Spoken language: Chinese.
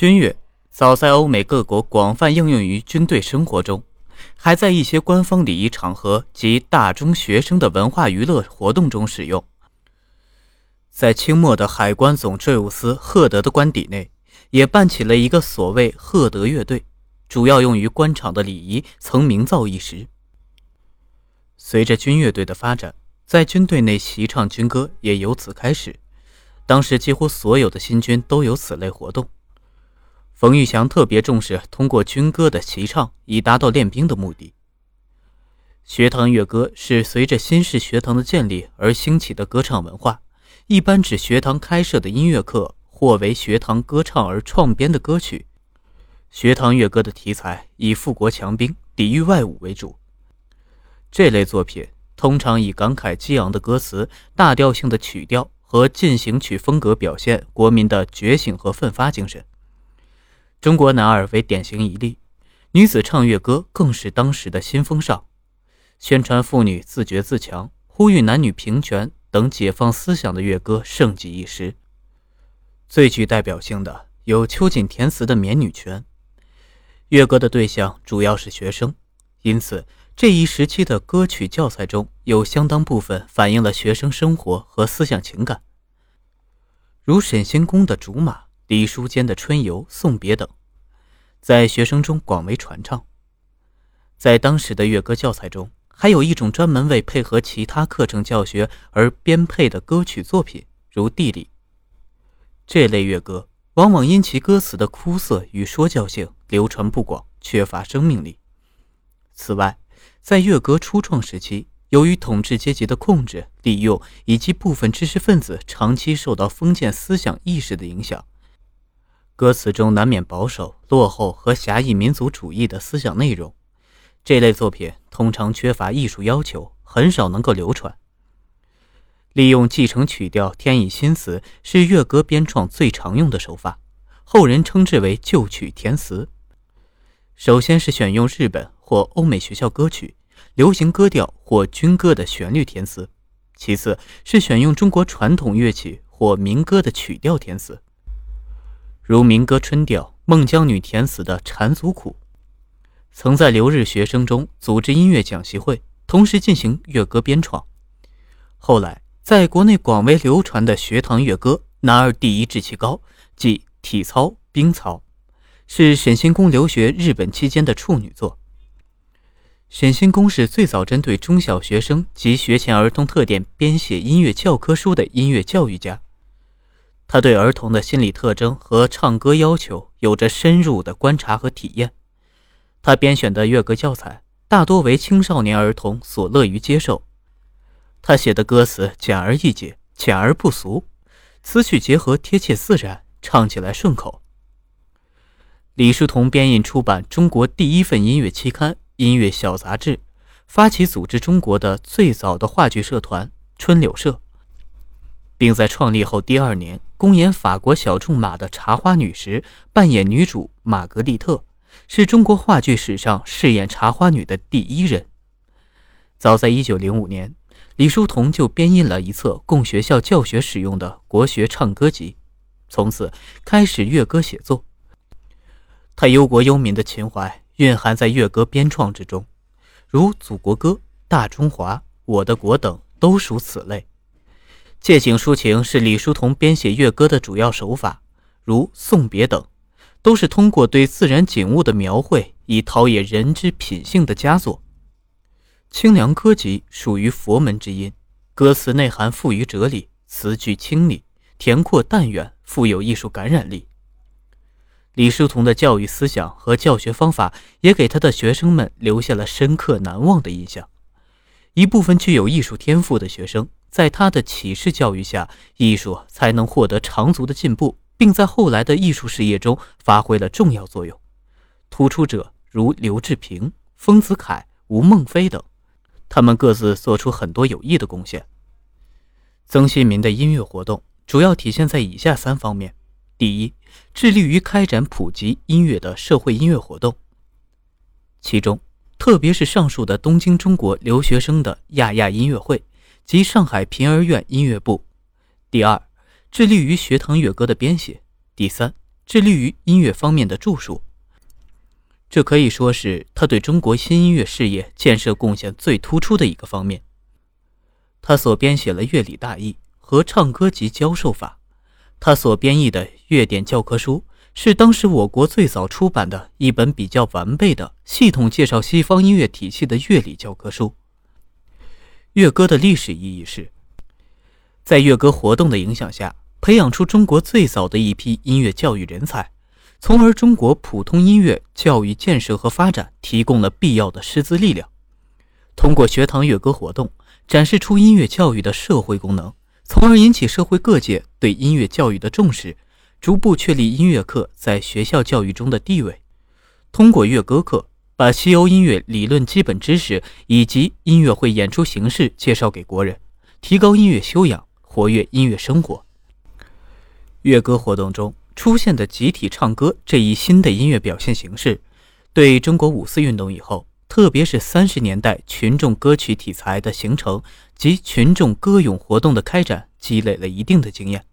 军乐早在欧美各国广泛应用于军队生活中，还在一些官方礼仪场合及大中学生的文化娱乐活动中使用。在清末的海关总税务司赫德的官邸内，也办起了一个所谓赫德乐队，主要用于官场的礼仪，曾名噪一时。随着军乐队的发展，在军队内习唱军歌也由此开始。当时几乎所有的新军都有此类活动。冯玉祥特别重视通过军歌的齐唱，以达到练兵的目的。学堂乐歌是随着新式学堂的建立而兴起的歌唱文化，一般指学堂开设的音乐课或为学堂歌唱而创编的歌曲。学堂乐歌的题材以富国强兵、抵御外侮为主。这类作品通常以感慨激昂的歌词、大调性的曲调和进行曲风格表现国民的觉醒和奋发精神。中国男儿为典型一例，女子唱乐歌更是当时的新风尚，宣传妇女自觉自强、呼吁男女平权等解放思想的乐歌盛极一时。最具代表性的有秋瑾填词的《绵女权》。乐歌的对象主要是学生，因此这一时期的歌曲教材中有相当部分反映了学生生活和思想情感，如沈星宫的《竹马》。李叔间的《春游》《送别》等，在学生中广为传唱。在当时的乐歌教材中，还有一种专门为配合其他课程教学而编配的歌曲作品，如地理。这类乐歌往往因其歌词的枯涩与说教性流传不广，缺乏生命力。此外，在乐歌初创时期，由于统治阶级的控制、利用，以及部分知识分子长期受到封建思想意识的影响。歌词中难免保守、落后和狭义民族主义的思想内容，这类作品通常缺乏艺术要求，很少能够流传。利用继承曲调添以新词是乐歌编创最常用的手法，后人称之为旧曲填词。首先是选用日本或欧美学校歌曲、流行歌调或军歌的旋律填词，其次是选用中国传统乐曲或民歌的曲调填词。如民歌《春调》，孟姜女填词的《缠足苦》，曾在留日学生中组织音乐讲习会，同时进行乐歌编创。后来，在国内广为流传的学堂乐歌，男儿第一志气高，即体操、兵操，是沈星公留学日本期间的处女作。沈星公是最早针对中小学生及学前儿童特点编写音乐教科书的音乐教育家。他对儿童的心理特征和唱歌要求有着深入的观察和体验。他编选的乐歌教材大多为青少年儿童所乐于接受。他写的歌词简而易解，浅而不俗，词曲结合贴切自然，唱起来顺口。李叔同编印出版中国第一份音乐期刊《音乐小杂志》，发起组织中国的最早的话剧社团——春柳社。并在创立后第二年公演法国小仲马的《茶花女》时，扮演女主玛格丽特，是中国话剧史上饰演茶花女的第一人。早在1905年，李叔同就编印了一册供学校教学使用的国学唱歌集，从此开始乐歌写作。他忧国忧民的情怀蕴含在乐歌编创之中，如《祖国歌》《大中华》《我的国》等都属此类。借景抒情是李叔同编写乐歌的主要手法，如《送别》等，都是通过对自然景物的描绘，以陶冶人之品性的佳作。《清凉歌集》属于佛门之音，歌词内涵富于哲理，词句清丽、恬阔、淡远，富有艺术感染力。李叔同的教育思想和教学方法，也给他的学生们留下了深刻难忘的印象。一部分具有艺术天赋的学生。在他的启示教育下，艺术才能获得长足的进步，并在后来的艺术事业中发挥了重要作用。突出者如刘志平、丰子恺、吴孟非等，他们各自做出很多有益的贡献。曾新民的音乐活动主要体现在以下三方面：第一，致力于开展普及音乐的社会音乐活动，其中特别是上述的东京中国留学生的亚亚音乐会。及上海平儿院音乐部。第二，致力于学堂乐歌的编写。第三，致力于音乐方面的著述。这可以说是他对中国新音乐事业建设贡献最突出的一个方面。他所编写了《乐理大意》和《唱歌及教授法》，他所编译的《乐典教科书》是当时我国最早出版的一本比较完备的、系统介绍西方音乐体系的乐理教科书。乐歌的历史意义是，在乐歌活动的影响下，培养出中国最早的一批音乐教育人才。从而，中国普通音乐教育建设和发展提供了必要的师资力量。通过学堂乐歌活动，展示出音乐教育的社会功能，从而引起社会各界对音乐教育的重视，逐步确立音乐课在学校教育中的地位。通过乐歌课，把西欧音乐理论基本知识以及音乐会演出形式介绍给国人，提高音乐修养，活跃音乐生活。乐歌活动中。出现的集体唱歌这一新的音乐表现形式，对中国五四运动以后，特别是三十年代群众歌曲题材的形成及群众歌咏活动的开展，积累了一定的经验。